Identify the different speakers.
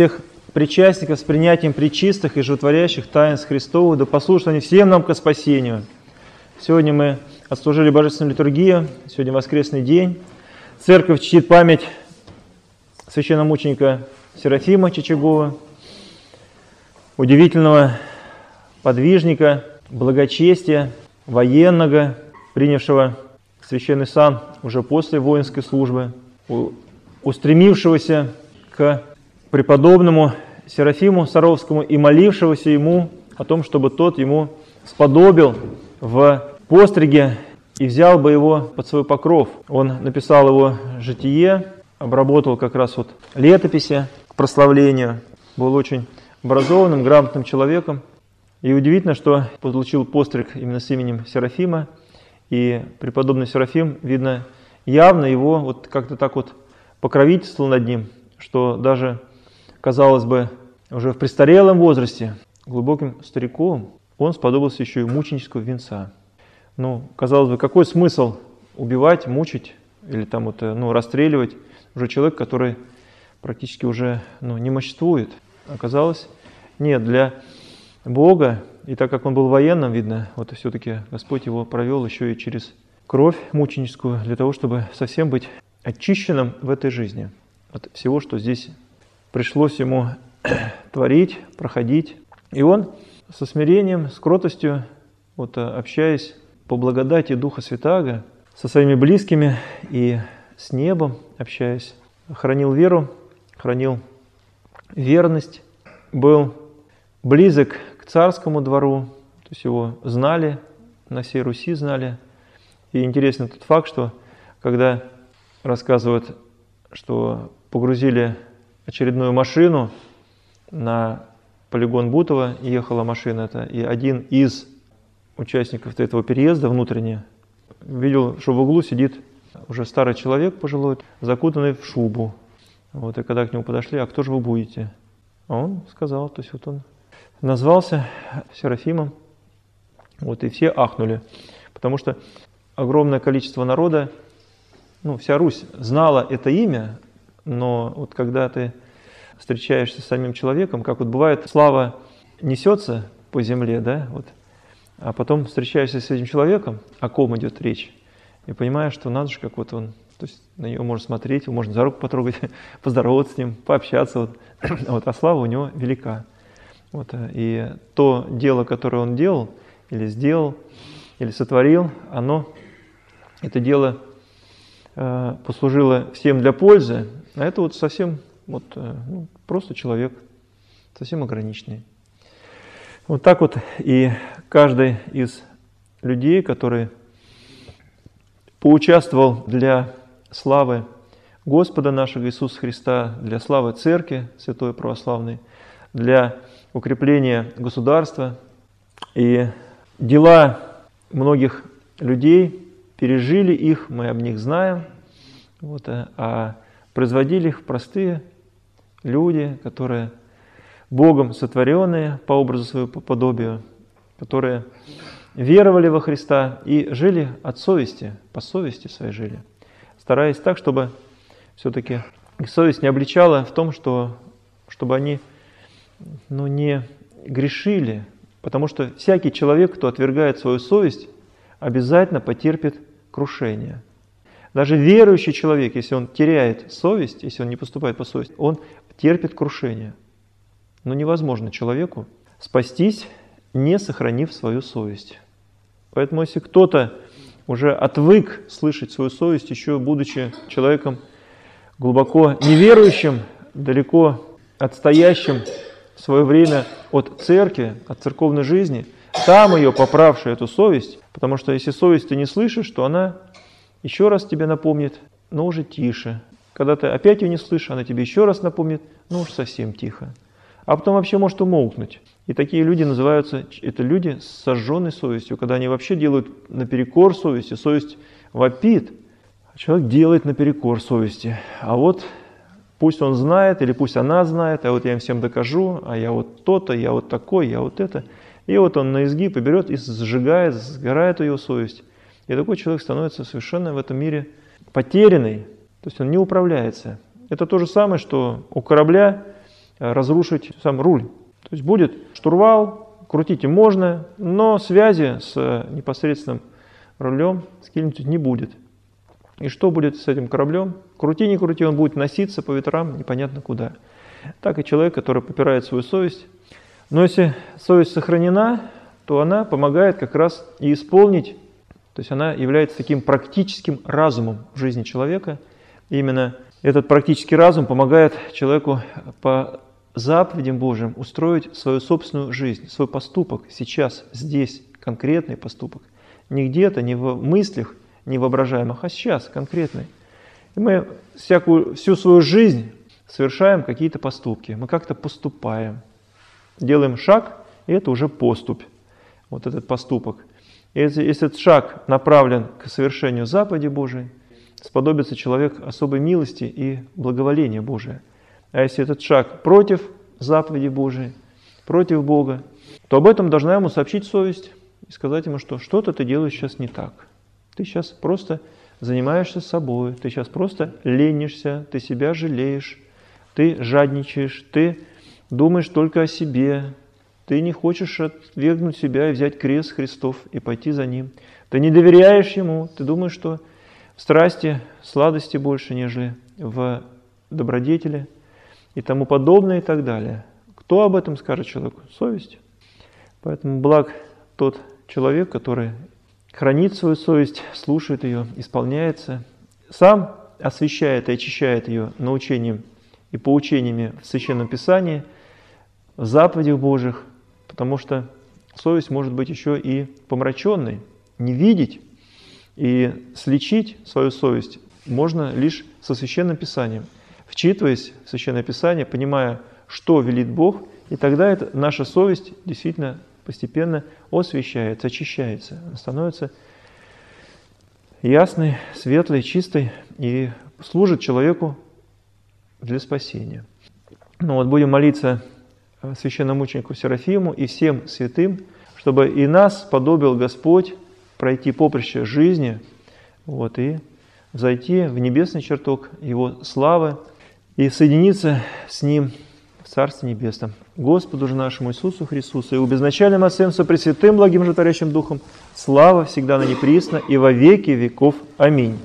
Speaker 1: всех причастников с принятием причистых и животворящих таинств Христовых, да послужат они всем нам ко спасению. Сегодня мы отслужили Божественную литургию, сегодня воскресный день. Церковь чтит память священномученика Серафима Чичагова, удивительного подвижника, благочестия, военного, принявшего священный сан уже после воинской службы, устремившегося к преподобному Серафиму Саровскому и молившегося ему о том, чтобы тот ему сподобил в постриге и взял бы его под свой покров. Он написал его житие, обработал как раз вот летописи к прославлению, был очень образованным, грамотным человеком. И удивительно, что получил постриг именно с именем Серафима, и преподобный Серафим, видно, явно его вот как-то так вот покровительствовал над ним, что даже, казалось бы, уже в престарелом возрасте, глубоким стариком, он сподобился еще и мученического венца. Ну, казалось бы, какой смысл убивать, мучить или там вот, э, ну, расстреливать уже человек, который практически уже ну, не моществует. Оказалось, нет, для Бога, и так как он был военным, видно, вот все-таки Господь его провел еще и через кровь мученическую, для того, чтобы совсем быть очищенным в этой жизни от всего, что здесь пришлось ему творить, проходить. И он со смирением, с кротостью, вот, э, общаясь по благодати Духа Святаго, со своими близкими и с небом общаясь, хранил веру, хранил верность, был близок к царскому двору, то есть его знали, на всей Руси знали. И интересный тот факт, что когда рассказывают, что погрузили очередную машину на полигон Бутова, ехала машина эта, и один из участников этого переезда внутренне видел, что в углу сидит уже старый человек пожилой, закутанный в шубу. Вот, и когда к нему подошли, а кто же вы будете? А он сказал, то есть вот он назвался Серафимом, вот, и все ахнули, потому что огромное количество народа, ну, вся Русь знала это имя, но вот когда ты встречаешься с самим человеком, как вот бывает, слава несется по земле, да, вот, а потом встречаешься с этим человеком, о ком идет речь, и понимаешь, что надо же, как вот он, то есть на него можно смотреть, его можно за руку потрогать, поздороваться с ним, пообщаться, вот, вот, а слава у него велика. Вот, э, и то дело, которое он делал, или сделал, или сотворил, оно, это дело э, послужило всем для пользы, а это вот совсем вот, э, ну, просто человек, совсем ограниченный. Вот так вот и каждый из людей, который поучаствовал для славы Господа нашего Иисуса Христа, для славы Церкви Святой Православной, для укрепления государства. И дела многих людей, пережили их, мы об них знаем, вот, а производили их простые люди, которые Богом сотворенные по образу своего по подобию, которые веровали во Христа и жили от совести, по совести своей жили, стараясь так, чтобы все-таки их совесть не обличала в том, что, чтобы они ну, не грешили, потому что всякий человек, кто отвергает свою совесть, обязательно потерпит крушение. Даже верующий человек, если он теряет совесть, если он не поступает по совести, он терпит крушение. Но невозможно человеку спастись не сохранив свою совесть. Поэтому если кто-то уже отвык слышать свою совесть, еще будучи человеком глубоко неверующим, далеко отстоящим в свое время от церкви, от церковной жизни, там ее поправший эту совесть, потому что если совесть ты не слышишь, то она еще раз тебе напомнит, но уже тише. Когда ты опять ее не слышишь, она тебе еще раз напомнит, ну уж совсем тихо а потом вообще может умолкнуть. И такие люди называются, это люди с сожженной совестью, когда они вообще делают наперекор совести, совесть вопит, а человек делает наперекор совести. А вот пусть он знает или пусть она знает, а вот я им всем докажу, а я вот то-то, я вот такой, я вот это. И вот он на изгиб и берет и сжигает, сгорает ее совесть. И такой человек становится совершенно в этом мире потерянный, то есть он не управляется. Это то же самое, что у корабля разрушить сам руль. То есть будет штурвал, крутить им можно, но связи с непосредственным рулем с не будет. И что будет с этим кораблем? Крути, не крути, он будет носиться по ветрам непонятно куда. Так и человек, который попирает свою совесть. Но если совесть сохранена, то она помогает как раз и исполнить, то есть она является таким практическим разумом в жизни человека. И именно этот практический разум помогает человеку по заповедям Божьим устроить свою собственную жизнь, свой поступок сейчас, здесь, конкретный поступок. Не где-то, не в мыслях, не воображаемых, а сейчас, конкретный. И мы всякую, всю свою жизнь совершаем какие-то поступки. Мы как-то поступаем. Делаем шаг, и это уже поступь. Вот этот поступок. Если, если этот шаг направлен к совершению заповеди Божией, сподобится человек особой милости и благоволения Божия. А если этот шаг против заповеди Божией, против Бога, то об этом должна ему сообщить совесть и сказать ему, что что-то ты делаешь сейчас не так. Ты сейчас просто занимаешься собой, ты сейчас просто ленишься, ты себя жалеешь, ты жадничаешь, ты думаешь только о себе, ты не хочешь отвергнуть себя и взять крест Христов и пойти за Ним. Ты не доверяешь Ему, ты думаешь, что в страсти сладости больше, нежели в добродетели и тому подобное и так далее. Кто об этом скажет человеку? Совесть. Поэтому благ тот человек, который хранит свою совесть, слушает ее, исполняется, сам освещает и очищает ее научением и поучениями в Священном Писании, в заповедях Божьих, потому что совесть может быть еще и помраченной. Не видеть и слечить свою совесть можно лишь со Священным Писанием, вчитываясь в Священное Писание, понимая, что велит Бог, и тогда это, наша совесть действительно постепенно освещается, очищается, становится ясной, светлой, чистой и служит человеку для спасения. Ну вот будем молиться священномученику Серафиму и всем святым, чтобы и нас подобил Господь пройти поприще жизни вот, и зайти в небесный чертог Его славы и соединиться с Ним Царстве Небесном. Господу же нашему Иисусу Христу, и безначальным Отцем, со Пресвятым, благим, животворящим Духом, слава всегда на неприсно и во веки веков. Аминь.